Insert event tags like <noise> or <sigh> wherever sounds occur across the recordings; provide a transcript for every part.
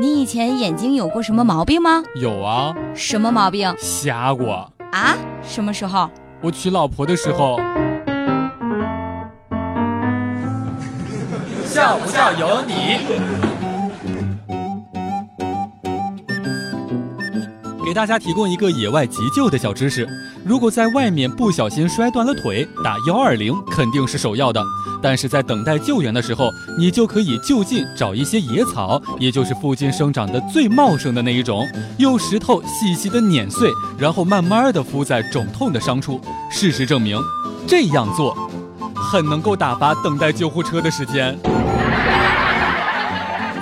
你以前眼睛有过什么毛病吗？有啊，什么毛病瞎过。啊？什么时候？我娶老婆的时候。笑不笑由你。给大家提供一个野外急救的小知识：如果在外面不小心摔断了腿，打幺二零肯定是首要的。但是在等待救援的时候，你就可以就近找一些野草，也就是附近生长的最茂盛的那一种，用石头细细的碾碎，然后慢慢的敷在肿痛的伤处。事实证明，这样做很能够打发等待救护车的时间。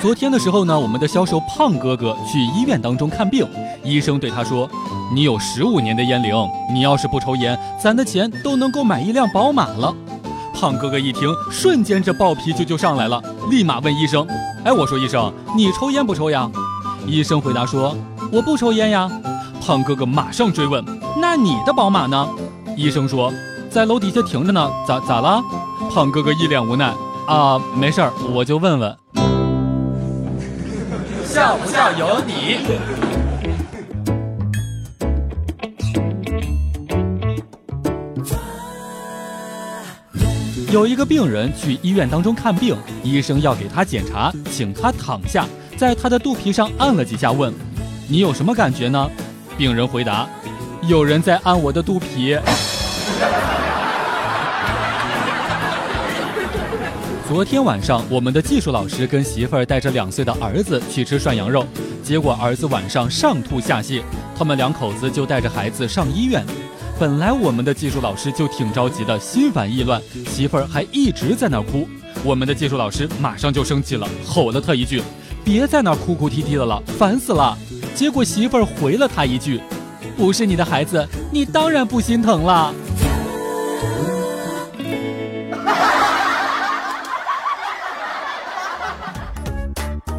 昨天的时候呢，我们的销售胖哥哥去医院当中看病。医生对他说：“你有十五年的烟龄，你要是不抽烟，咱的钱都能够买一辆宝马了。”胖哥哥一听，瞬间这暴脾气就上来了，立马问医生：“哎，我说医生，你抽烟不抽呀？”医生回答说：“我不抽烟呀。”胖哥哥马上追问：“那你的宝马呢？”医生说：“在楼底下停着呢，咋咋了？”胖哥哥一脸无奈：“啊，没事儿，我就问问。”笑不笑由你。<laughs> 有一个病人去医院当中看病，医生要给他检查，请他躺下，在他的肚皮上按了几下，问：“你有什么感觉呢？”病人回答：“有人在按我的肚皮。” <laughs> 昨天晚上，我们的技术老师跟媳妇儿带着两岁的儿子去吃涮羊肉，结果儿子晚上上吐下泻，他们两口子就带着孩子上医院。本来我们的技术老师就挺着急的，心烦意乱，媳妇儿还一直在那儿哭。我们的技术老师马上就生气了，吼了他一句：“别在那儿哭哭啼啼的了，烦死了。”结果媳妇儿回了他一句：“不是你的孩子，你当然不心疼了。”